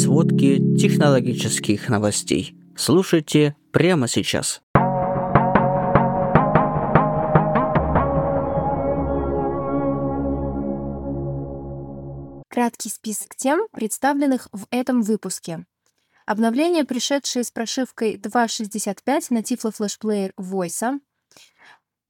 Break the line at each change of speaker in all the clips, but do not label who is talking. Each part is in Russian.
сводки технологических новостей. Слушайте прямо сейчас.
Краткий список тем, представленных в этом выпуске. Обновление, пришедшее с прошивкой 2.65 на Tiflo Flash Player Voice,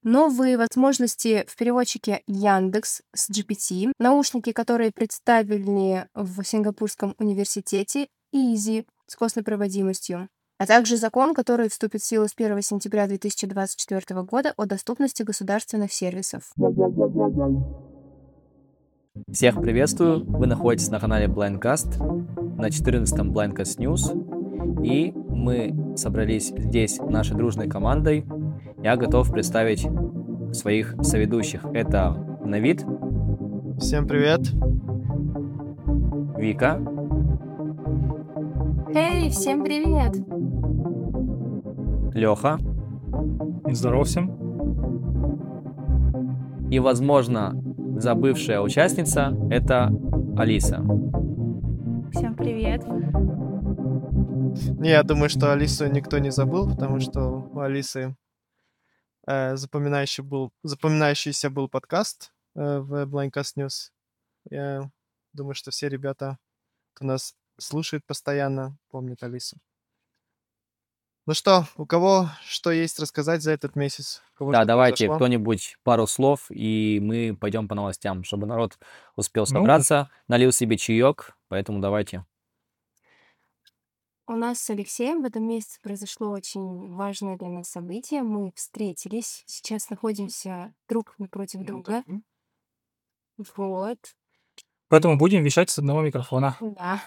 новые возможности в переводчике Яндекс с GPT, наушники, которые представлены в Сингапурском университете, Easy с костной проводимостью, а также закон, который вступит в силу с 1 сентября 2024 года о доступности государственных сервисов.
Всех приветствую! Вы находитесь на канале Blindcast, на 14-м Blindcast News, и мы собрались здесь нашей дружной командой. Я готов представить своих соведущих. Это Навид.
Всем привет.
Вика.
Эй, всем привет!
Леха.
Здорово всем.
И, возможно, забывшая участница — это Алиса.
Всем привет.
Не, я думаю, что Алису никто не забыл, потому что у Алисы э, запоминающий был, запоминающийся был подкаст э, в Blindcast News. Я думаю, что все ребята, кто нас слушает постоянно, помнят Алису. Ну что, у кого что есть рассказать за этот месяц? Кого
Да, давайте
произошло?
кто-нибудь пару слов, и мы пойдем по новостям, чтобы народ успел
Ну,
собраться, налил себе чаек, поэтому давайте.
У нас с Алексеем в этом месяце произошло очень важное для нас событие. Мы встретились, сейчас находимся друг напротив друга. Вот,
Поэтому будем вещать с одного микрофона.
да.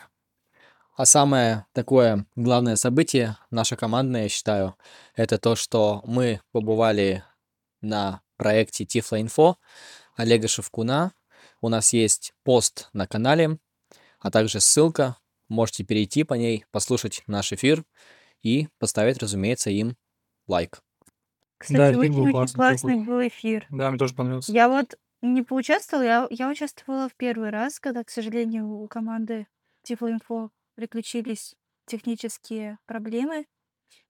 А самое такое главное событие, наше командное, я считаю, это то, что мы побывали на проекте Tiflo Info Олега Шевкуна. У нас есть пост на канале, а также ссылка. Можете перейти по ней, послушать наш эфир и поставить, разумеется, им лайк.
Да,
Кстати,
эфир был
очень, очень
классный,
классный был эфир.
Да, мне тоже понравился.
Я вот не поучаствовала, я, я участвовала в первый раз, когда, к сожалению, у команды Тифлоинфо приключились технические проблемы,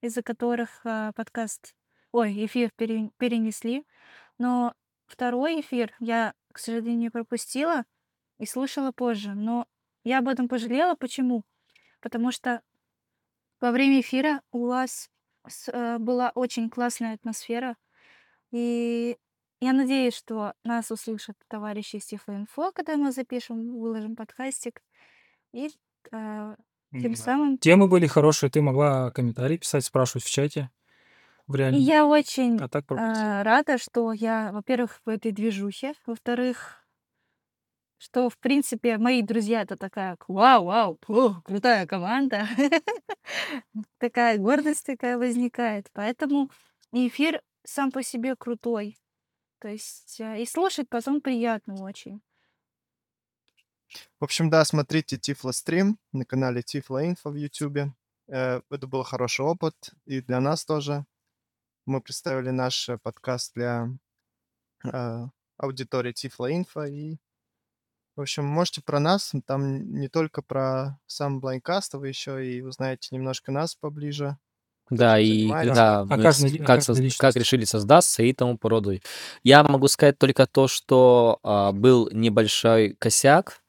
из-за которых а, подкаст, ой, эфир пере- перенесли. Но второй эфир я, к сожалению, пропустила и слушала позже. Но я об этом пожалела. Почему? Потому что во время эфира у вас э, была очень классная атмосфера. И я надеюсь, что нас услышат товарищи из Тифлоинфо, когда мы запишем, выложим подкастик. И э, тем самым...
Темы были хорошие, ты могла комментарии писать, спрашивать в чате. В
И
реальном.
я очень
А так
э, рада, что я, во-первых, в этой движухе, во-вторых, что, в принципе, мои друзья это такая, вау, вау, о, крутая команда. Такая гордость такая возникает. Поэтому эфир сам по себе крутой. То есть э, и слушать потом приятно очень.
В общем, да, смотрите Tiflo стрим на канале Tiflo Info в YouTube. Э, Это был хороший опыт и для нас тоже. Мы представили наш э, подкаст для аудитории Tiflo Info и в общем, можете про нас, там не только про сам Blindcast, вы еще и узнаете немножко нас поближе.
Да, и когда
А
как, соз-
личность.
как решили создаться и тому породу. Я могу сказать только то, что а, был небольшой косяк.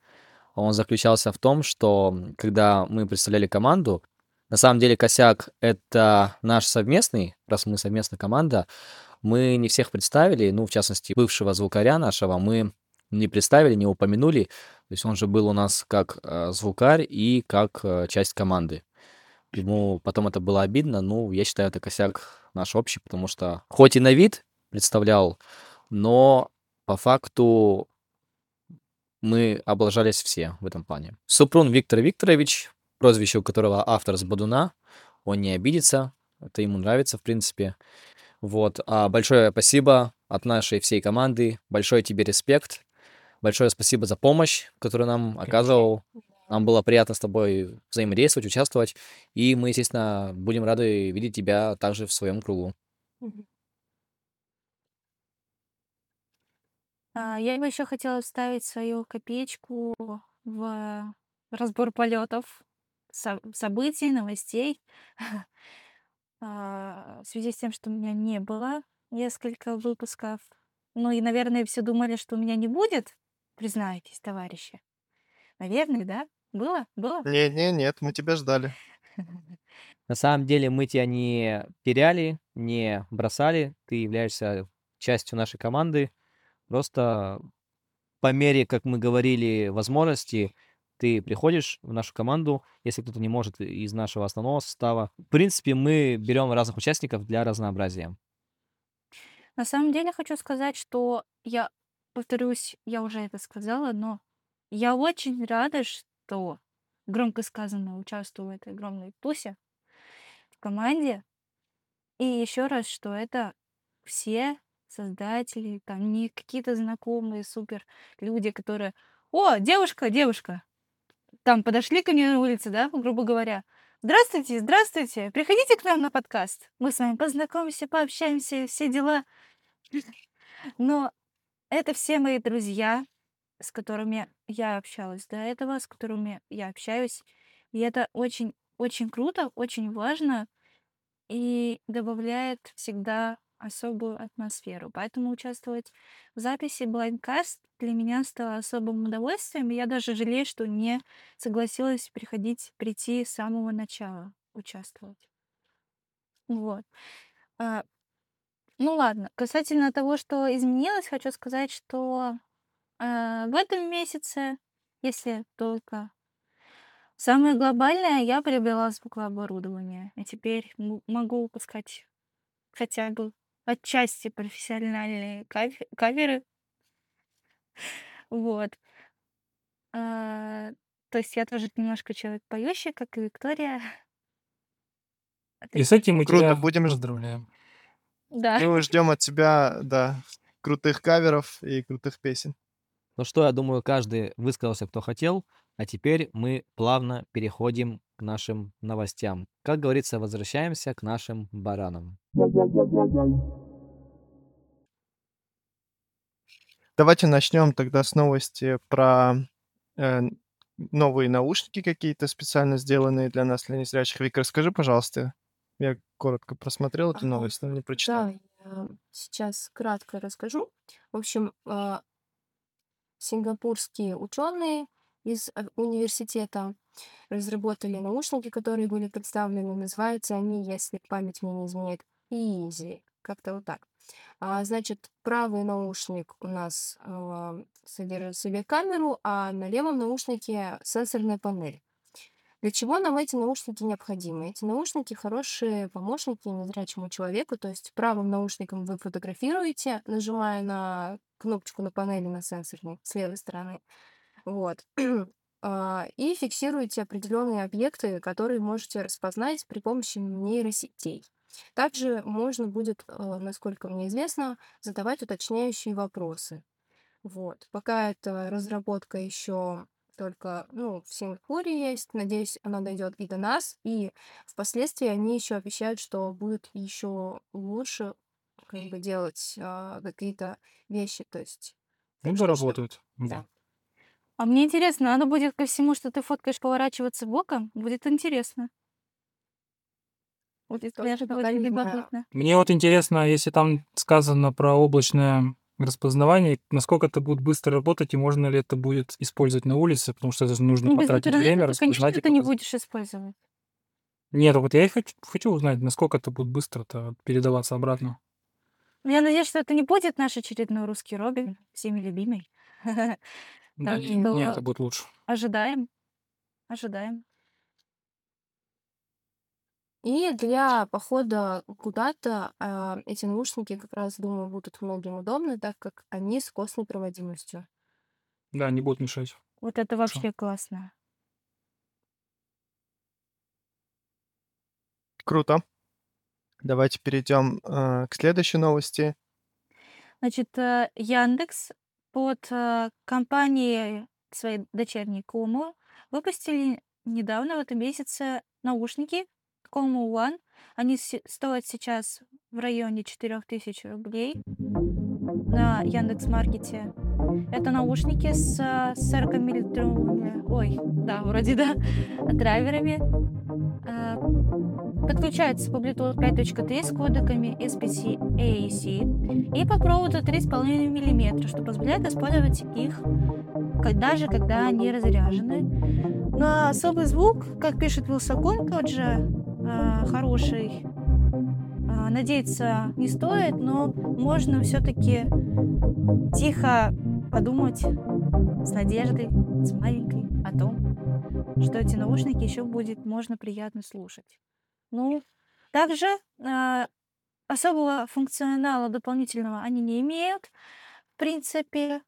Он заключался в том, что когда мы представляли команду, на самом деле косяк это наш совместный, раз мы совместная команда, мы не всех представили, ну, в частности, бывшего звукаря нашего мы не представили, не упомянули. То есть он же был у нас как э, звукарь и как э, часть команды. Ему потом это было обидно, ну, я считаю, это косяк наш общий, потому что хоть и на вид представлял, но по факту мы облажались все в этом плане. Супрун Виктор Викторович, прозвище у которого автор с Бодуна, он не обидится, это ему нравится, в принципе. Вот, а большое спасибо от нашей всей команды, большой тебе респект, большое спасибо за помощь, которую нам оказывал. Нам было приятно с тобой взаимодействовать, участвовать, и мы, естественно, будем рады видеть тебя также в своем кругу.
А, Я бы еще хотела вставить свою копеечку в разбор полетов. со- событий, новостей. А, В связи с тем, что у меня не было несколько выпусков. Ну и, наверное, все думали, что у меня не будет. Признайтесь, товарищи. Наверное, да? Было? Было?
Не-не, нет, мы тебя ждали.
На самом деле мы тебя не теряли, не бросали. Ты являешься частью нашей команды. Просто по мере, как мы говорили, возможности, ты приходишь в нашу команду, если кто-то не может из нашего основного состава. В принципе, мы берем разных участников для разнообразия.
На самом деле хочу сказать, что я, повторюсь, я уже это сказала, но я очень рада, что громко сказано участвую в этой огромной тусе в команде. И еще раз, что это все создатели, там не какие-то знакомые супер люди, которые, о, девушка, девушка, там подошли ко мне на улице, да, грубо говоря, здравствуйте, здравствуйте, приходите к нам на подкаст, мы с вами познакомимся, пообщаемся, все дела. Но это все мои друзья, с которыми я общалась до этого, с которыми я общаюсь. И это очень, очень круто, очень важно и добавляет всегда особую атмосферу. Поэтому участвовать в записи Blindcast для меня стало особым удовольствием. И я даже жалею, что не согласилась приходить, прийти с самого начала участвовать. Вот. Ну ладно, касательно того, что изменилось, хочу сказать, что а, в этом месяце, если только самое глобальное, я приобрела звукооборудование. И теперь м- могу выпускать хотя бы отчасти профессиональные каве- каверы. Вот. А, то есть я тоже немножко человек поющий, как и Виктория.
И с этим мы
Круто,
тебя
будем
поздравляем.
Да.
Мы ждем от тебя, да, крутых каверов и крутых песен.
Ну что, я думаю, каждый высказался, кто хотел. А теперь мы плавно переходим к нашим новостям. Как говорится, возвращаемся к нашим баранам.
Давайте начнем тогда с новости про э, новые наушники какие-то специально сделанные для нас, для незрячих. Вика, расскажи, пожалуйста. Я коротко просмотрел эту новость, но не прочитал.
Да, я сейчас кратко расскажу. В общем, а, сингапурские ученые из а, университета разработали наушники, которые были представлены. Называются они, если память мне не изменяет, Easy. Как-то вот так. А, значит, правый наушник у нас а, содержит в себе камеру, а на левом наушнике сенсорная панель. Для чего нам эти наушники необходимы? Эти наушники хорошие помощники незрячему человеку, то есть правым наушником вы фотографируете, нажимая на кнопочку на панели на сенсорной с левой стороны, вот, А, и фиксируете определенные объекты, которые можете распознать при помощи нейросетей. Также можно будет, э, насколько мне известно, задавать уточняющие вопросы. Вот. Пока эта разработка еще только ну, в Сингапуре есть. Надеюсь, она дойдет и до нас. И впоследствии они еще обещают, что будет еще лучше как бы делать а, какие-то вещи. То есть,
Ну,
чтоб-
доработают.
да.
А мне интересно, надо будет ко всему, что ты фоткаешь, поворачиваться боком? Будет интересно. Будет, конечно,
знаю.
любопытно.
Мне вот интересно, если там сказано про облачное распознавание, насколько это будет быстро работать и можно ли это будет использовать на улице, потому что это нужно
Ну,
потратить
интернета
время,
ты, конечно, это не будешь использовать.
Нет, вот я и хочу, хочу узнать, насколько это будет быстро-то передаваться обратно.
Но Я надеюсь, что это не будет наш очередной русский Робин, всеми любимый.
Да, нет, это будет лучше.
ожидаем. Ожидаем.
И для похода куда-то а, эти наушники как раз, думаю, будут многим удобны, так как они с костной проводимостью.
Да, не будет мешать.
Вот это
Хорошо.
вообще классно.
Круто. Давайте перейдем э, к следующей новости.
Значит, э, Яндекс под э, компанией своей дочерней Кому выпустили недавно, в этом месяце, наушники Como One. Они стоят сейчас в районе 4000 рублей. на Яндекс.Маркете. Это наушники с 40 миллиметровыми, ой, да, вроде да, драйверами. А, подключаются по Bluetooth 5.3 с кодеками SPC AAC и по проводу 3,5 мм, что позволяет использовать их даже когда они разряжены. На особый звук, как пишет Вилсаком, тот же э, хороший, э, надеяться не стоит, но можно все-таки тихо подумать с надеждой, с маленькой о том, что эти наушники еще будет можно приятно слушать. Ну, также э, особого функционала дополнительного они не имеют. В принципе,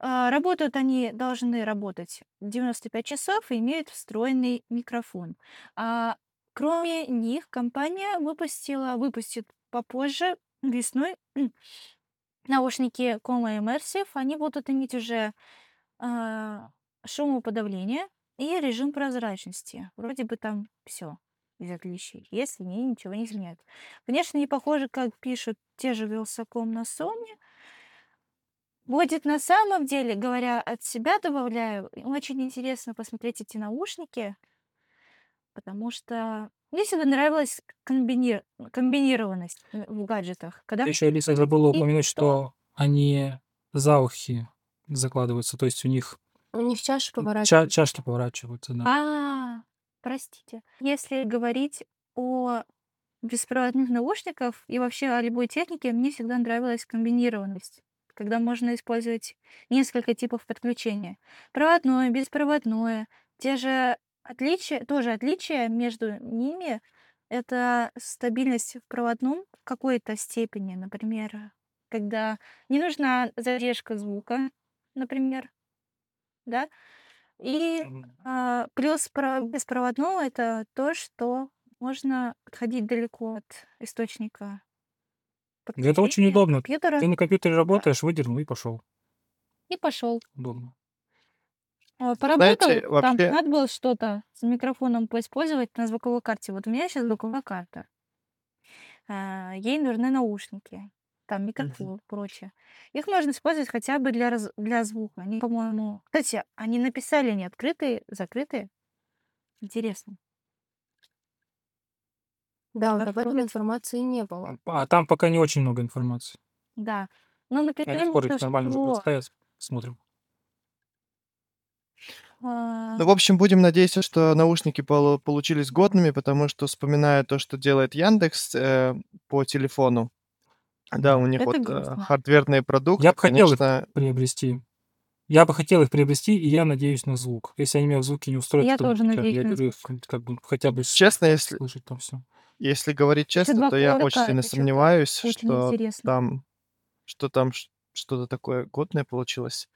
а, работают они должны работать 95 часов и имеют встроенный микрофон. А кроме них компания выпустила, выпустит попозже, весной, наушники Coma Immersive. Они будут иметь уже а, шумоподавление и режим прозрачности. Вроде бы там все из отличий, если мне ничего не изменяет. Внешне не похоже, как пишут те же Wилsacom на Sony, Будет на самом деле, говоря от себя, добавляю, очень интересно посмотреть эти наушники, потому что мне всегда нравилась комбини... комбинированность э, в гаджетах. Когда...
Еще Алиса забыла
И
упомянуть,
что?
что они за ухи закладываются, то есть у них
У них чаши
ча-
поворачиваются.
чашки поворачиваются, да.
А, простите. Если говорить о беспроводных наушниках и вообще о любой технике, мне всегда нравилась комбинированность, когда можно использовать несколько типов подключения. Проводное, беспроводное. Те же отличия, тоже отличия между ними — это стабильность в проводном в какой-то степени. Например, когда не нужна задержка звука, например, да, и а, плюс про беспроводного- это то, что можно отходить далеко от источника
Это очень удобно.
компьютера.
Ты на компьютере работаешь, выдернул и пошел.
И пошел.
Удобно.
А, Поработал,
Знаете,
там
вообще,
надо было что-то с микрофоном поиспользовать на звуковой карте. Вот у меня сейчас звуковая карта. А, Ей нужны наушники, там микрофон, прочее. Их можно использовать хотя бы для, раз- для звука. Они, по-моему... Кстати, они написали не открытые, закрытые. Интересно.
Да, вот об этом информации не было.
А там пока не очень много информации.
Да. Но
Они
написали,
скоро их
что
нормально уже представят. Смотрим.
А,
ну, в общем, будем надеяться, что наушники полу- получились годными, потому что, вспоминая то, что делает Яндекс э, по телефону, да, у них
это
вот э,
грустно.
хардверные продукты,
Я бы хотел их
конечно,
приобрести. Я бы хотел их приобрести, и я надеюсь на звук. Если они меня в звуке не устроят,
Я
то
тоже
я,
надеюсь
я
на
беру их
звук.
как бы хотя бы
честно, если,
слышать там все.
если говорить честно, то я очень сильно сомневаюсь, что
интересно.
там, что там что-то такое годное получилось.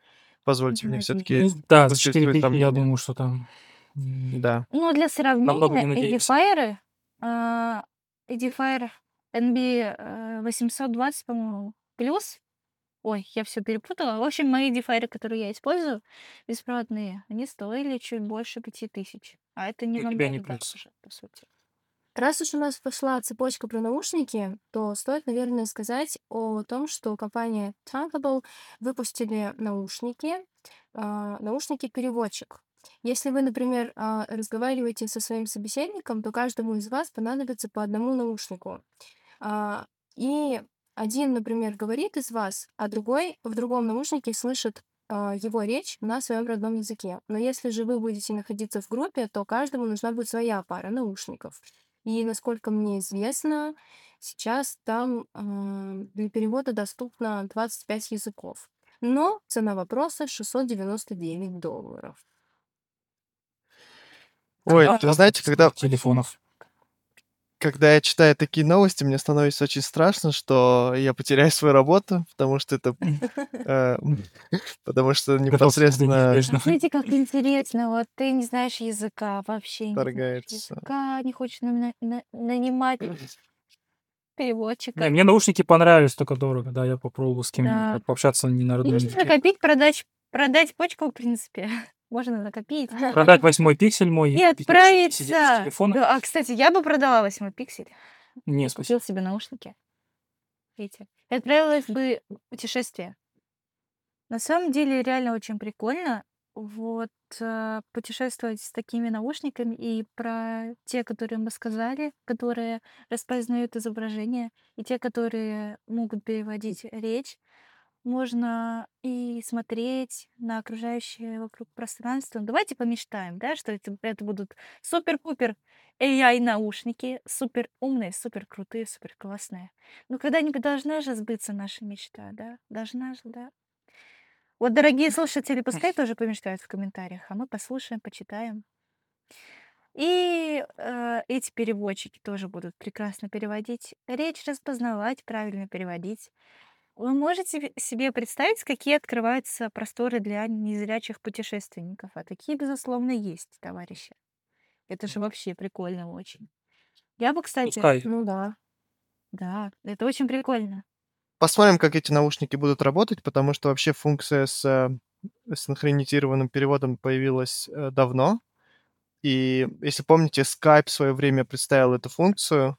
Позвольте мне все-таки
да, за
высказать
4
свои
тысячи, я думаю, что там
Да.
Ну, для сравнения. Edifier, а, Edifier NB э, 820, по-моему, плюс. Ой, я все перепутала. В общем, мои Edifier, которые я использую, беспроводные, они стоили чуть больше 5000. А это не
У тебя не
намного
плюс.
дороже, по сути.
Раз уж у нас пошла цепочка про наушники, то стоит, наверное, сказать о том, что компания Trunkable выпустили наушники, а, наушники-переводчик. Если вы, например, а, разговариваете со своим собеседником, то каждому из вас понадобится по одному наушнику. А, И один, например, говорит из вас, а другой в другом наушнике слышит его речь на своем родном языке. Но если же вы будете находиться в группе, то каждому нужна будет своя пара наушников. И насколько мне известно, сейчас там а, для перевода доступно 25 языков. Но цена вопроса 699 долларов.
Ой,
Когда
вы знаете, когда,
телефонов.
Когда я читаю такие новости, мне становится очень страшно, что я потеряю свою работу, потому что это, э, потому что непосредственно.
Смотрите, как интересно. Вот ты не знаешь языка, вообще
вторгается.
языка, не хочешь нанимать
Да,
переводчика.
мне наушники понравились, только дорого. Да, я попробовал с кем-нибудь
Да.
пообщаться не на родном
Можно
языке.
накопить, продать, продать почку, в принципе. Можно накопить.
Продать восьмой пиксель мой
И отправиться. Да, а, кстати, я бы продала восьмой пиксель.
Не, спасибо.
купил себе наушники. эти, и отправилась бы в путешествие. На самом деле реально очень прикольно вот э, путешествовать с такими наушниками и про те, которые мы сказали, которые распознают изображение, и те, которые могут переводить речь. Можно и смотреть на окружающее вокруг пространство. Давайте помечтаем, да, что это, это будут супер-пупер AI-наушники, супер умные, супер крутые, супер классные. Но когда-нибудь должна же сбыться наша мечта, да? Должна же, да? Вот, дорогие слушатели, пускай тоже помечтают в комментариях, а мы послушаем, почитаем. И э, эти переводчики тоже будут прекрасно переводить речь, распознавать, правильно переводить. Вы можете себе представить, какие открываются просторы для незрячих путешественников? А такие, безусловно, есть, товарищи. Это же вообще прикольно очень. Я бы, кстати,
Пускай.
Ну да.
да, это очень прикольно.
Посмотрим, как эти наушники будут работать, потому что вообще функция с э, синхронизированным переводом появилась э, давно. И если помните, Skype в свое время представил эту функцию,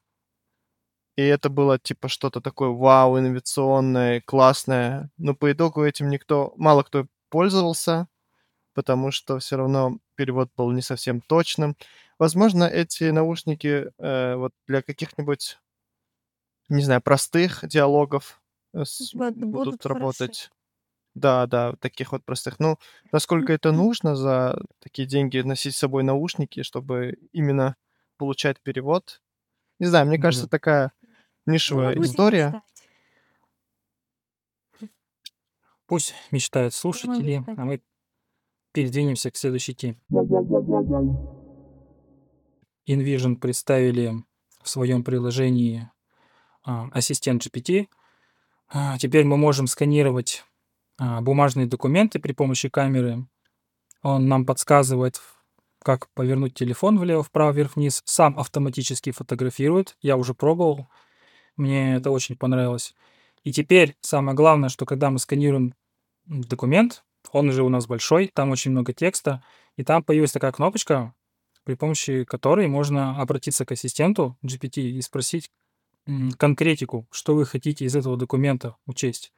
и это было типа что-то такое вау, инновационное, классное. Но по итогу этим никто, мало кто пользовался, потому что все равно перевод был не совсем точным. Возможно, эти наушники э, вот для каких-нибудь, не знаю, простых диалогов э, с- будут,
будут хороши.
работать. Да, да, таких вот простых. Ну, насколько это нужно за такие деньги носить с собой наушники, чтобы именно получать перевод? Не знаю, мне кажется, такая нишевая
будем
история.
Пусть мечтают слушатели, а мы передвинемся к следующей теме. InVision представили в своем приложении а, ассистент GPT. А, Теперь мы можем сканировать а, бумажные документы при помощи камеры. Он нам подсказывает, как повернуть телефон влево, вправо, вверх, вниз. Сам автоматически фотографирует. Я уже пробовал. Мне это очень понравилось. И теперь самое главное, что когда мы сканируем документ, он уже у нас большой, там очень много текста, и там появилась такая кнопочка, при помощи которой можно обратиться к ассистенту GPT и спросить конкретику, что вы хотите из этого документа учесть.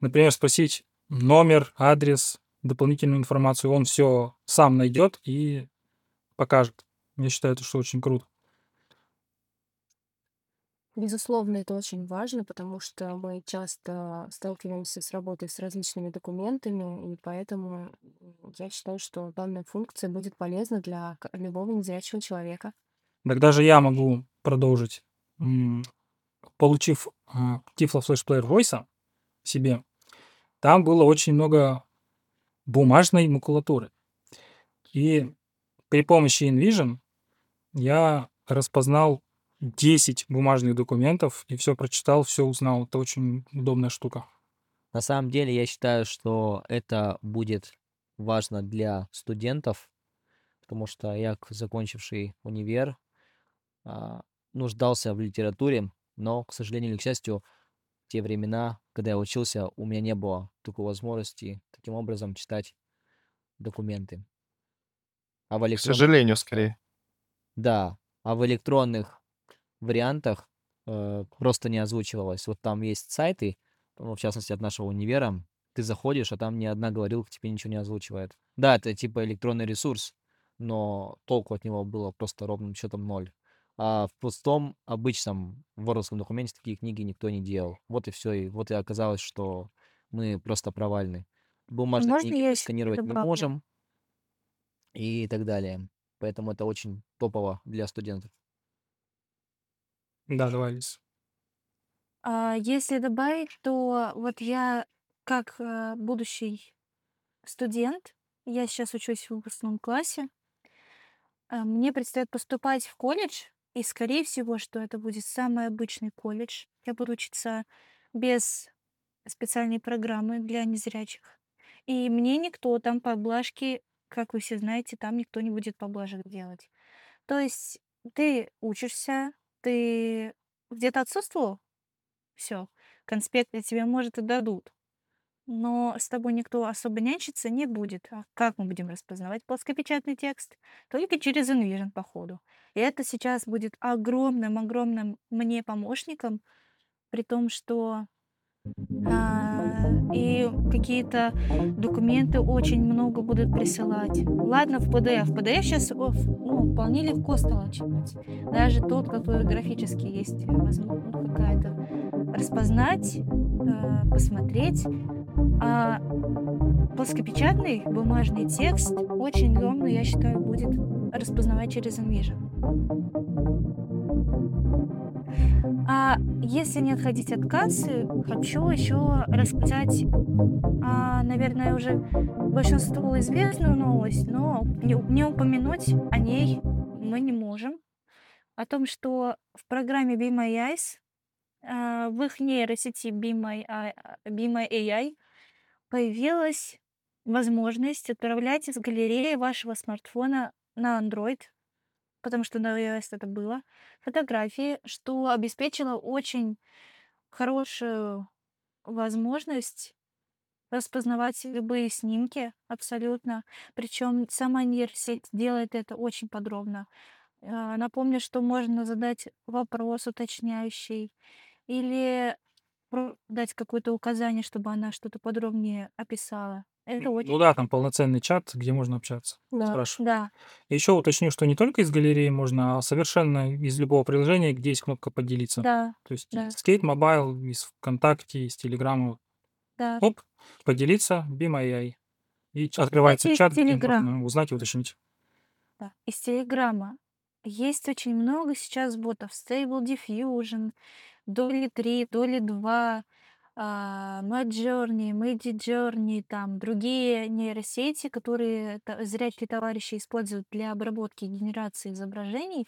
Например, спросить номер, адрес, дополнительную информацию. Он все сам найдет и покажет. Я считаю, это что очень круто.
Безусловно, это очень важно, потому что мы часто сталкиваемся с работой с различными документами, и поэтому я считаю, что данная функция будет полезна для любого незрячего человека.
Так даже я могу продолжить. Получив а, Tiflo Flash Player Voice себе, там было очень много бумажной макулатуры. И при помощи InVision я распознал 10 бумажных документов и все прочитал, все узнал. Это очень удобная штука.
На самом деле, я считаю, что это будет важно для студентов, потому что я, к- закончивший универ, а, нуждался в литературе, но, к сожалению или к счастью, в те времена, когда я учился, у меня не было такой возможности таким образом читать документы. А в
К
электронном
сожалению, скорее.
Да, а в электронных вариантах э, просто не озвучивалось. Вот там есть сайты, ну, в частности, от нашего универа, ты заходишь, а там ни одна говорилка тебе ничего не озвучивает. Да, это типа электронный ресурс, но толку от него было просто ровным счетом ноль. А в пустом, обычном вордовском документе такие книги никто не делал. Вот и все. И вот и оказалось, что мы просто провальны. Бумажные
Можно
книги мы сканировать не
добавлю?
можем и так далее. Поэтому это очень топово для студентов.
Да, давай, Лиз.
А, если добавить, то вот я как э, будущий студент, я сейчас учусь в выпускном классе, а, мне предстоит поступать в колледж, и скорее всего, что это будет самый обычный колледж. Я буду учиться без специальной программы для незрячих. И мне никто там поблажки, как вы все знаете, там никто не будет поблажек делать. То есть ты учишься, ты где-то отсутствовал, все, конспекты тебе, может, и дадут. Но с тобой никто особо нянчиться не будет. А как мы будем распознавать плоскопечатный текст? Только через InVision, походу. И это сейчас будет огромным-огромным мне помощником при том, что и какие-то документы очень много будут присылать. Ладно, в PDF. PDF сейчас ну, вполне легко стало читать. Даже тот, который графически есть возможно, какая-то распознать, э, посмотреть. А плоскопечатный бумажный текст очень легко, я считаю, будет распознавать через Envision. А если не отходить от кассы, хочу еще рассказать, а, наверное, уже большинству известную новость, но не, не упомянуть о ней мы не можем. О том, что в программе Be My Eyes, а, в их нейросети Be My, а, Be My AI появилась возможность отправлять из галереи вашего смартфона на Android потому что на iOS это было, фотографии, что обеспечило очень хорошую возможность распознавать любые снимки абсолютно. Причем сама нейросеть делает это очень подробно. А, напомню, что можно задать вопрос уточняющий или дать какое-то указание, чтобы она что-то подробнее описала. Это очень...
Ну да, там полноценный чат, где можно общаться.
Да,
Спрашиваю.
да.
Еще уточню, что не только из галереи можно, а совершенно из любого приложения, где есть кнопка поделиться.
Да,
То есть
да,
Skate Mobile, из ВКонтакте, из Телеграма.
да.
Оп, поделиться, be my AI. И открывается
Кстати,
чат, где можно узнать и уточнить.
Да. Из Телеграма есть очень много сейчас ботов. Stable Diffusion, Dolly 3, Dolly 2, а, Midjourney, Midjourney, там другие нейросети, которые зрячие товарищи используют для обработки и генерации изображений.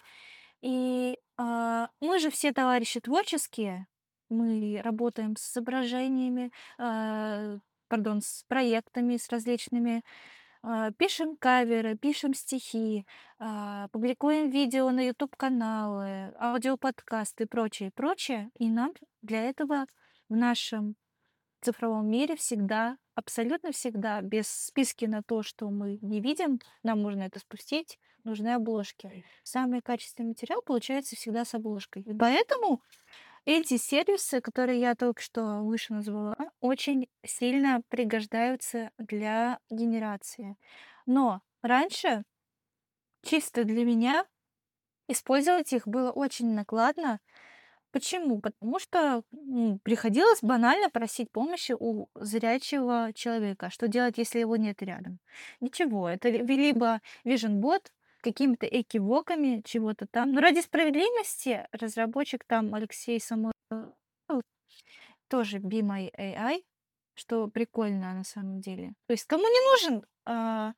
И а, мы же все товарищи творческие, мы работаем с изображениями, а, пардон, с проектами, с различными, а, пишем каверы, пишем стихи, а, публикуем видео на YouTube-каналы, аудиоподкасты и прочее, прочее. И нам для этого в нашем цифровом мире всегда, абсолютно всегда, без списки на то, что мы не видим, нам нужно это спустить, нужны обложки. Самый качественный материал получается всегда с обложкой. И поэтому эти сервисы, которые я только что выше назвала, очень сильно пригождаются для генерации. Но раньше, чисто для меня, использовать их было очень накладно, Почему? Потому что м, приходилось банально просить помощи у зрячего человека. Что делать, если его нет рядом? Ничего. Это ли- либо Vision Bot какими-то экивоками чего-то там. Но ради справедливости разработчик там Алексей Самойлов ну, тоже Be My AI, что прикольно на самом деле. То есть кому не нужен а,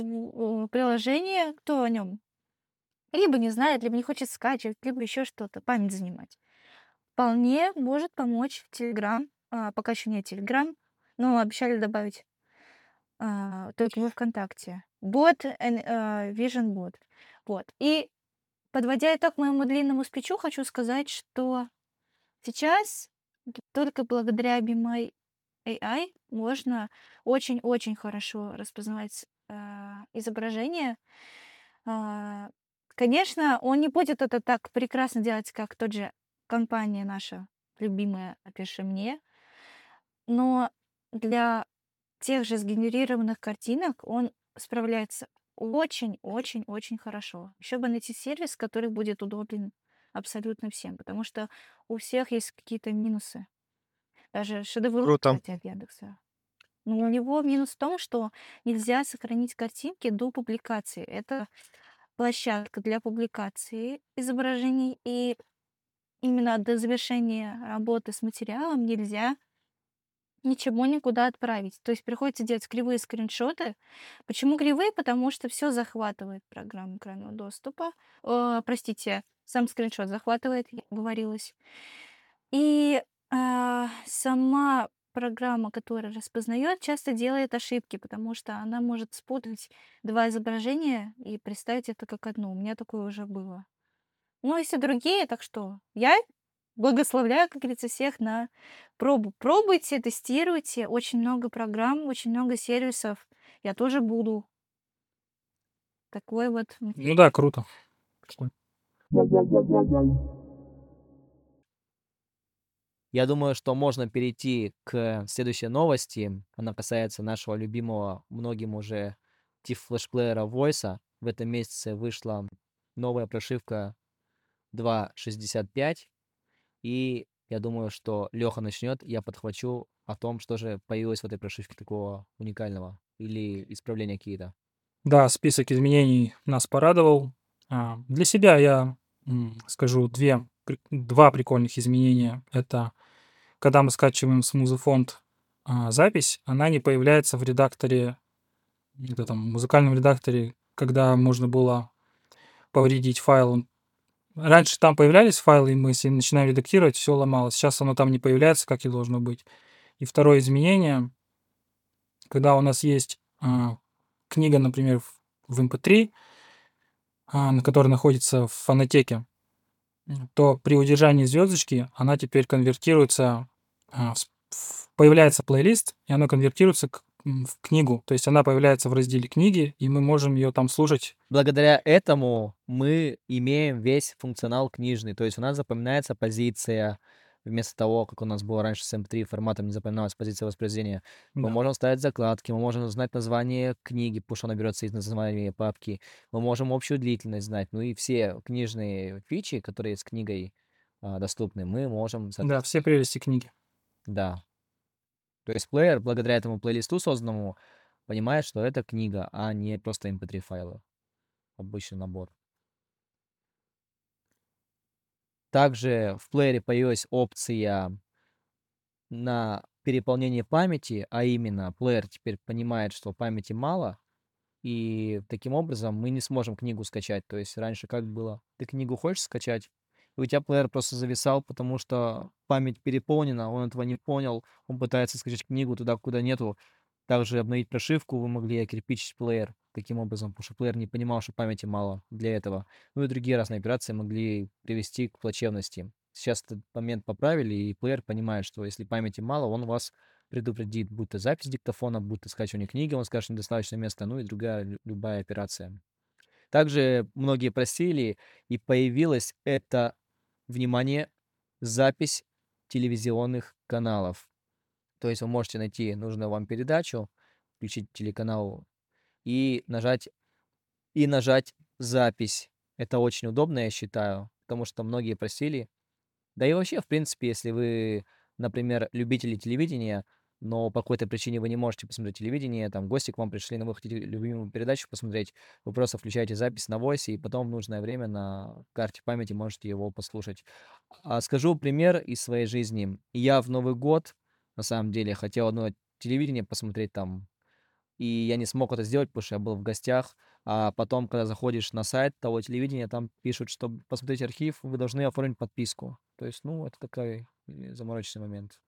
э, приложение, кто о нем либо не знает, либо не хочет скачивать, либо еще что-то, память занимать. Вполне может помочь в Telegram. А, пока еще нет Telegram, но обещали добавить а, только во ВКонтакте. Бот, а, Vision Bot. Вот. И подводя итог моему длинному спичу, хочу сказать, что сейчас только благодаря Be My AI можно очень-очень хорошо распознавать а, изображение. А, Конечно, он не будет это так прекрасно делать, как тот же компания наша любимая «Опиши мне», но для тех же сгенерированных картинок он справляется очень-очень-очень хорошо. Еще бы найти сервис, который будет удобен абсолютно всем, потому что у всех есть какие-то минусы. Даже шедевр,
Круто.
кстати, от Яндекса. Но у него минус в том, что нельзя сохранить картинки до публикации. Это площадка для публикации изображений, и именно до завершения работы с материалом нельзя ничего никуда отправить. То есть приходится делать кривые скриншоты. Почему кривые? Потому что все захватывает программа экранного доступа. Э, простите, сам скриншот захватывает, я говорилась. И а, сама программа, которая распознает, часто делает ошибки, потому что она может спутать два изображения и представить это как одно. У меня такое уже было. Ну, есть и другие, так что я благословляю, как говорится, всех на пробу. Пробуйте, тестируйте. Очень много программ, очень много сервисов. Я тоже буду. Такой вот.
Ну да, круто. Прикольно.
Я думаю, что можно перейти к следующей новости. Она касается нашего любимого многим уже флешплеера Voice. В этом месяце вышла новая прошивка 2.65. И я думаю, что Леха начнет, я подхвачу о том, что же появилось в этой прошивке такого уникального или исправления какие-то.
Да, список изменений нас порадовал. А, Для себя я скажу две, два прикольных изменения. Это когда мы скачиваем с музыфонд а, запись, она не появляется в редакторе, где там, музыкальном редакторе, когда можно было повредить файл. Раньше там появлялись файлы, и мы если начинаем редактировать, все ломалось. Сейчас оно там не появляется, как и должно быть. И второе изменение, когда у нас есть а, книга, например, в, в MP3, а, на которой находится в фонотеке, то при удержании звездочки она теперь конвертируется, в- появляется плейлист, и она конвертируется к- в книгу. То есть она появляется в разделе книги, и мы можем ее там слушать.
Благодаря этому мы имеем весь функционал книжный. То есть у нас запоминается позиция, вместо того, как у нас было раньше с MP3 форматом не запоминалась позиция воспроизведения. Мы
Да.
можем ставить закладки, мы можем знать название книги, потому что она берется из названия папки. Мы можем общую длительность знать. Ну и все книжные фичи, которые с книгой а, доступны, мы можем,
Да, все прелести книги.
да. То есть плеер, благодаря этому плейлисту созданному, понимает, что это книга, а не просто MP3 файлы. Обычный набор. Также в плеере появилась опция на переполнение памяти, а именно плеер теперь понимает, что памяти мало, и таким образом мы не сможем книгу скачать. То есть раньше как было? Ты книгу хочешь скачать, у тебя плеер просто зависал, потому что память переполнена, он этого не понял, он пытается скачать книгу туда, куда нету. Также обновить прошивку вы могли окирпичить плеер таким образом, потому что плеер не понимал, что памяти мало для этого. Ну и другие разные операции могли привести к плачевности. Сейчас этот момент поправили, и плеер понимает, что если памяти мало, он вас предупредит, будь то запись диктофона, будь то скачивание книги, он скажет недостаточно места, ну и другая лю- любая операция. Также многие просили, и появилась это, внимание, запись телевизионных каналов. То есть вы можете найти нужную вам передачу, включить телеканал и нажать и нажать запись. Это очень удобно, я считаю, потому что многие просили. Да и вообще, в принципе, если вы, например, любители телевидения, но по какой-то причине вы не можете посмотреть телевидение, там гости к вам пришли, но вы хотите любимую передачу посмотреть, вы просто включаете запись на войсе, и потом в нужное время на карте памяти можете его послушать. А скажу пример из своей жизни. Я в Новый год, на самом деле, хотел одно телевидение посмотреть там, и я не смог это сделать, потому что я был в гостях. А потом, когда заходишь на сайт того телевидения, там пишут, что посмотреть архив, вы должны оформить подписку. То есть, ну, это такой э, замороченный момент.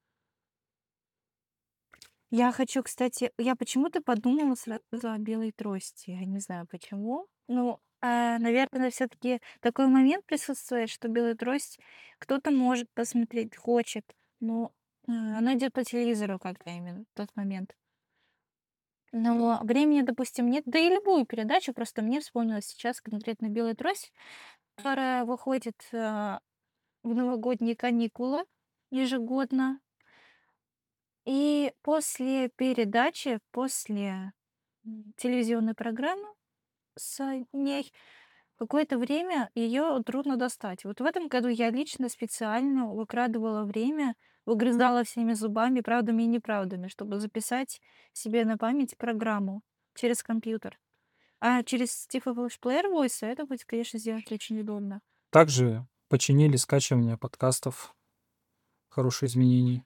Я хочу, кстати, я почему-то подумала сразу о белой трости. Я не знаю почему. Ну, а, наверное, все-таки такой момент присутствует, что белая трость кто-то может посмотреть, хочет, но она идет по телевизору как-то именно в тот момент. Но времени, допустим, нет. Да и любую передачу, просто мне вспомнилась сейчас конкретно белая трость, которая выходит а, в новогодние каникулы ежегодно. И после передачи, после телевизионной программы с ней какое-то время ее трудно достать. Вот в этом году я лично специально выкрадывала время, выгрызала всеми зубами, правдами и неправдами, чтобы записать себе на память программу через компьютер. А через Flash Player Voice это будет, конечно, сделать очень удобно.
Также починили скачивание подкастов. Хорошее изменение.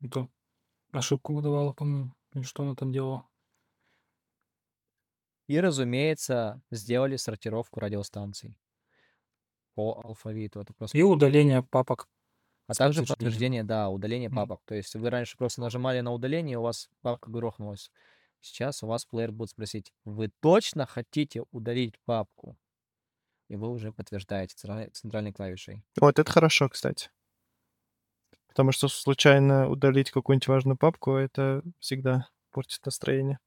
Это ошибку выдавала, по-моему. Или что она там делала?
И, разумеется, сделали сортировку радиостанций по алфавиту. Это просто...
И удаление папок.
А также
подтверждением.
подтверждение, да, удаление
Мгм.
папок. То есть вы раньше просто нажимали на удаление, у вас папка грохнулась. Сейчас у вас плеер будет спросить, вы точно хотите удалить папку? И вы уже подтверждаете центральной клавишей.
Вот это хорошо, кстати. Потому что случайно удалить какую-нибудь важную папку, это всегда портит настроение.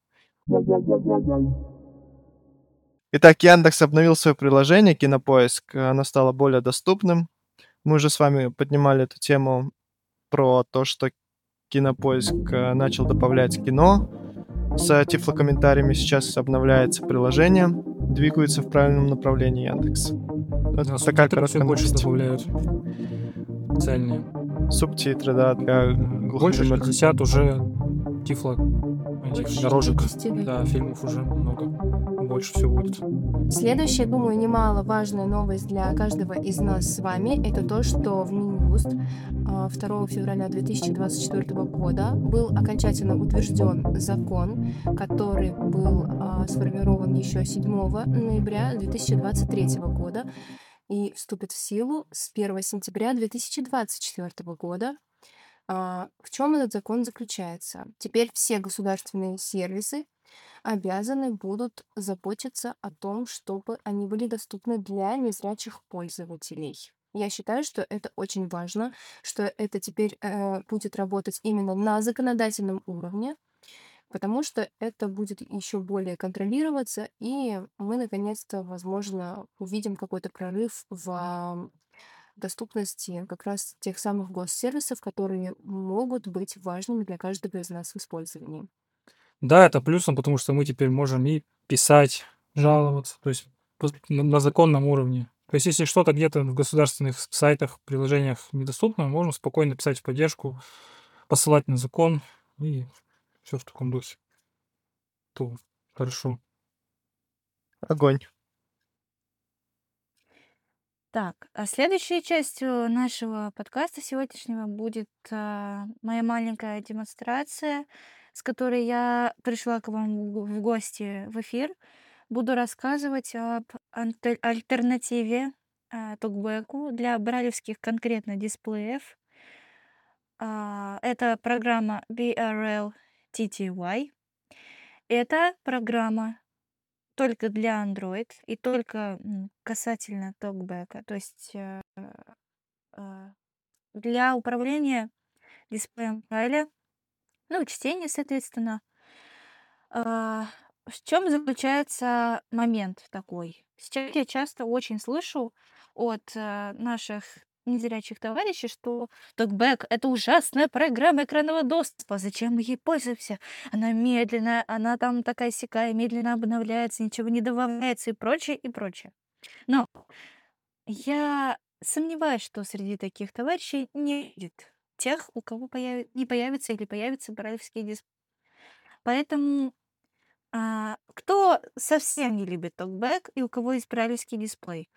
Итак, Яндекс обновил свое приложение Кинопоиск. Оно стало более доступным. Мы уже с вами поднимали эту тему про то, что Кинопоиск э, начал добавлять кино с тифлокомментариями. Сейчас обновляется приложение, двигается в правильном направлении Яндекс.
Да,
такая короткая
все больше добавляют. Специальные.
Субтитры, да, для
Больше
глухонемых.
60 уже тифло
Больше
дорожек.
50, да.
Да, фильмов уже много. Больше всего будет.
Следующая, думаю, немаловажная новость для каждого из нас с вами, это то, что в Минюст а, 2 февраля 2024 года был окончательно утвержден закон, который был а, сформирован еще 7 ноября 2023 года и вступит в силу с 1 сентября 2024 года. А, В чем этот закон заключается? Теперь все государственные сервисы обязаны будут заботиться о том, чтобы они были доступны для незрячих пользователей. Я считаю, что это очень важно, что это теперь э, будет работать именно на законодательном уровне, потому что это будет еще более контролироваться, и мы наконец-то, возможно, увидим какой-то прорыв в доступности как раз тех самых госсервисов, которые могут быть важными для каждого из нас в использовании.
Да, это плюсом, потому что мы теперь можем и писать, жаловаться, то есть на, на законном уровне. То есть если что-то где-то в государственных сайтах, приложениях недоступно, мы можем спокойно писать в поддержку, посылать на закон и все в таком духе. То хорошо.
Огонь.
Так, а следующей частью нашего подкаста сегодняшнего будет а, моя маленькая демонстрация, с которой я пришла к вам в го- в гости в эфир. Буду рассказывать об альтернативе а, токбеку для брайлевских конкретно дисплеев. А, это программа BRL TTY. Это программа только для Android и только касательно токбека. То есть э, э, для управления дисплеем Брайля, ну, чтения, соответственно. А, В чем заключается момент такой? Сейчас я часто очень слышу от э, наших незрячих товарищей, что токбэк — это ужасная программа экранного доступа. Зачем мы ей пользуемся? Она медленная, она там такая сякая, медленно обновляется, ничего не добавляется и прочее, и прочее. Но я сомневаюсь, что среди таких товарищей не будет тех, у кого появи- не появится или появится брайлевский дисплей. Поэтому а, кто совсем не любит токбэк и у кого есть брайлевский дисплей?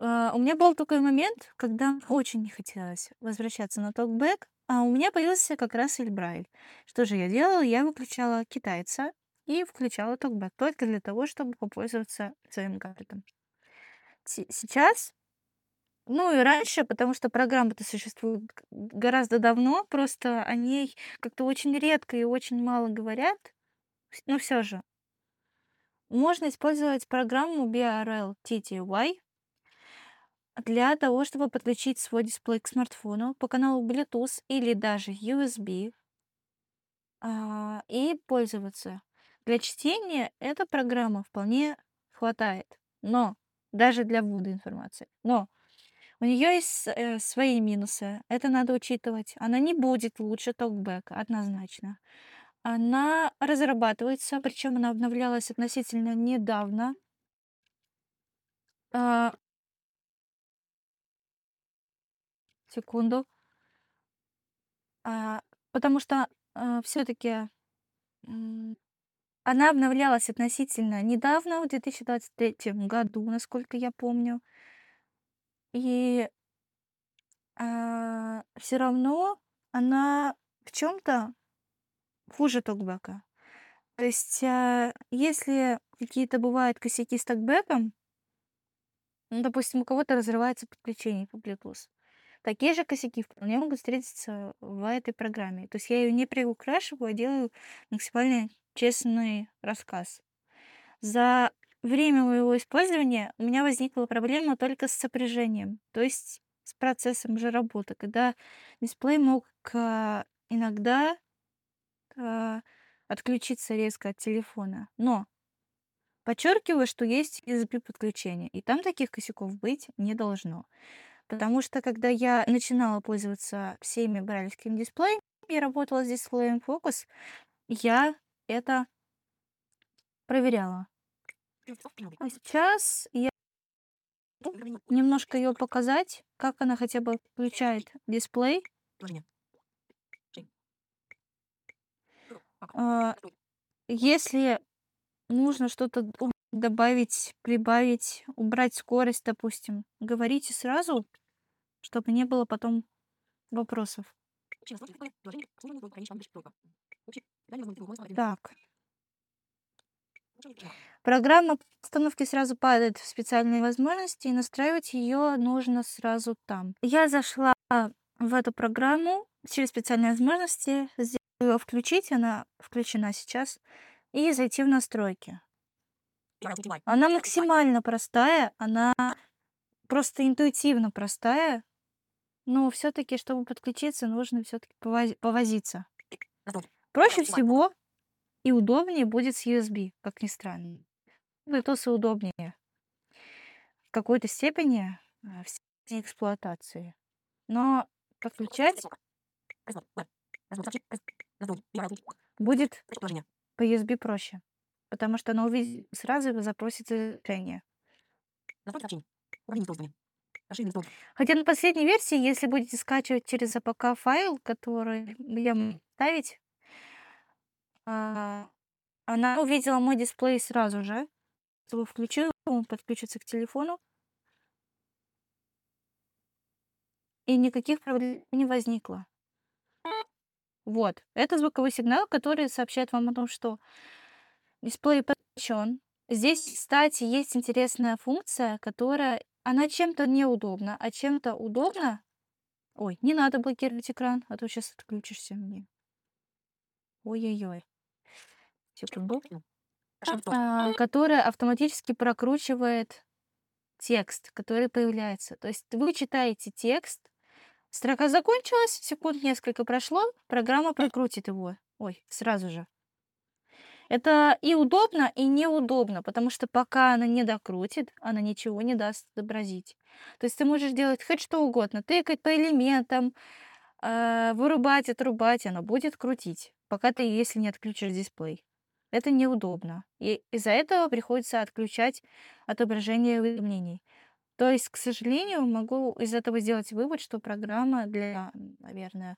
А, у меня был такой момент, когда очень не хотелось возвращаться на токбэк, а у меня появился как раз Эльбрайль. Что же я делала? Я выключала китайца и включала токбэк только для того, чтобы попользоваться своим. Се- Сейчас, ну и раньше, потому что программа-то существует гораздо давно, просто о ней как-то очень редко и очень мало говорят, но все же. Можно использовать программу BRL TTY для того, чтобы подключить свой дисплей к смартфону по каналу Bluetooth или даже USB а, и пользоваться. Для чтения эта программа вполне хватает, но даже для ввода информации. Но у нее есть э, свои минусы. Это надо учитывать. Она не будет лучше токбэка, однозначно. Она разрабатывается, причем она обновлялась относительно недавно. А, секунду. А, потому что все-таки она обновлялась относительно недавно, в 2023 году, насколько я помню. И все равно она в чем-то хуже токбека. То есть, а, если какие-то бывают косяки с токбеком, ну, допустим, у кого-то разрывается подключение по Bluetooth, такие же косяки вполне могут встретиться в этой программе. То есть я ее не приукрашиваю, а делаю максимально честный рассказ. За время моего использования у меня возникла проблема только с сопряжением, то есть с процессом же работы, когда дисплей мог а, иногда а, отключиться резко от телефона. Но подчеркиваю, что есть USB подключение, и там таких косяков быть не должно. Потому что когда я начинала пользоваться всеми брайлевскими дисплеями и работала с дисплеем Focus, я это проверяла. А сейчас я немножко ее показать, как она хотя бы включает дисплей. А, Если нужно что-то добавить, прибавить, убрать скорость, допустим, говорите сразу, чтобы не было потом вопросов. Так. Программа установки сразу падает в специальные возможности, и настраивать ее нужно сразу там. Я зашла в эту программу через специальные возможности, ее включить, она включена сейчас, и зайти в настройки. Она максимально простая, она просто интуитивно простая, но все-таки, чтобы подключиться, нужно все-таки повозиться. Проще всего и удобнее будет с USB, как ни странно. Bluetooth удобнее в какой-то степени а, в степени эксплуатации. Но подключать будет по USB проще, потому что она увидит сразу запросит решение. Хотя на последней версии, если будете скачивать через APK файл, который я ставить, а, она увидела мой дисплей сразу же. Его включила, он подключится к телефону. И никаких проблем не возникло. Вот. Это звуковой сигнал, который сообщает вам о том, что дисплей подключен. Здесь, кстати, есть интересная функция, которая... Она чем-то неудобна, а чем-то удобна. Ой, не надо блокировать экран, а то сейчас отключишься мне. Ой-ой-ой. Секунду. А, которая автоматически прокручивает текст, который появляется. То есть вы читаете текст, строка закончилась, секунд несколько прошло, программа прокрутит его. Ой, сразу же. Это и удобно, и неудобно, потому что пока она не докрутит, она ничего не даст отобразить. То есть ты можешь делать хоть что угодно, тыкать по элементам, э, вырубать, отрубать, она будет крутить, пока ты, если не отключишь дисплей. Это неудобно. И из-за этого приходится отключать отображение уведомлений. То есть, к сожалению, могу из этого сделать вывод, что программа для, наверное,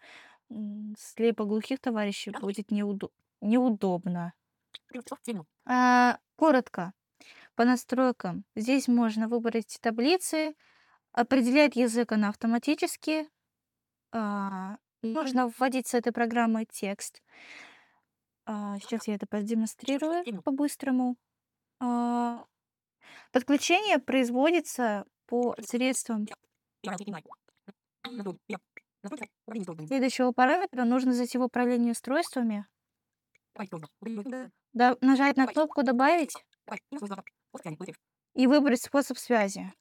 слепоглухих товарищей будет неудо- неудобна. А, коротко. По настройкам. Здесь можно выбрать таблицы, определять язык она автоматически. А, можно вводить с этой программой текст. А, сейчас я это продемонстрирую по-быстрому. А, подключение производится по средствам следующего параметра. Нужно зайти в управление устройствами, да, нажать на кнопку «Добавить» и выбрать способ связи.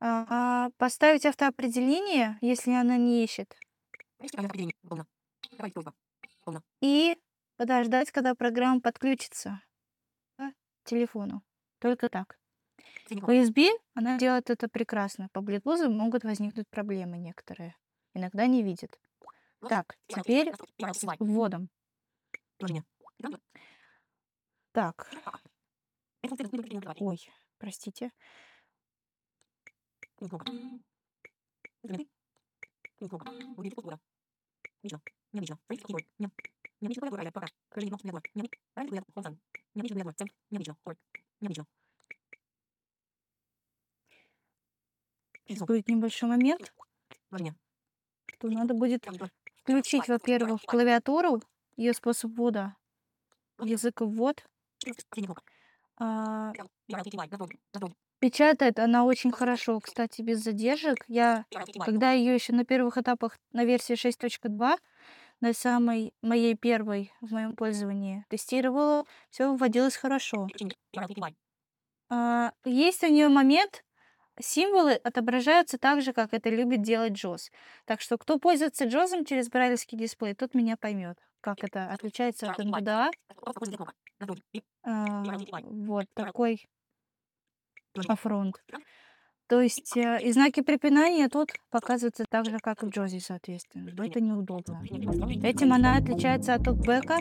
А, поставить автоопределение, если она не ищет. И подождать, когда программа подключится к телефону. Только так. По USB она делает это прекрасно. По Bluetooth могут возникнуть проблемы некоторые. Иногда не видит. Так, теперь вводом. Так. Ой, простите. Сейчас будет небольшой момент, что надо будет включить, во-первых, клавиатуру, ее способ ввода, язык ввод. А, печатает она очень хорошо, кстати, без задержек. Я, когда ее еще на первых этапах на версии 6.2, на самой моей первой в моем пользовании тестировала, все вводилось хорошо. А, есть у нее момент, символы отображаются так же, как это любит делать Джоз. Так что кто пользуется Джозом через брайлевский дисплей, тот меня поймет, как это отличается от NVDA. А, вот такой афронт. То есть э, и знаки препинания тут показываются так же, как и в Джози, соответственно. Но это неудобно. Этим она отличается от токбека.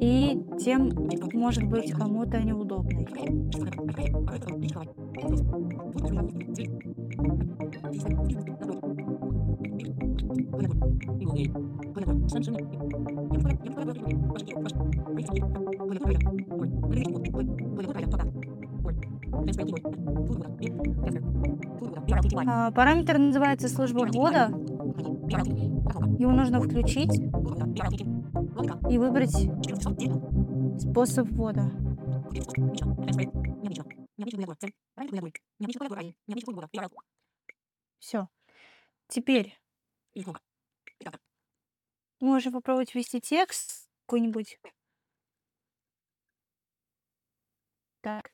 И тем может быть кому-то неудобной. А, Параметр называется служба ввода. Его нужно включить и выбрать способ ввода. Все. Теперь можем попробовать ввести текст какой-нибудь. Так.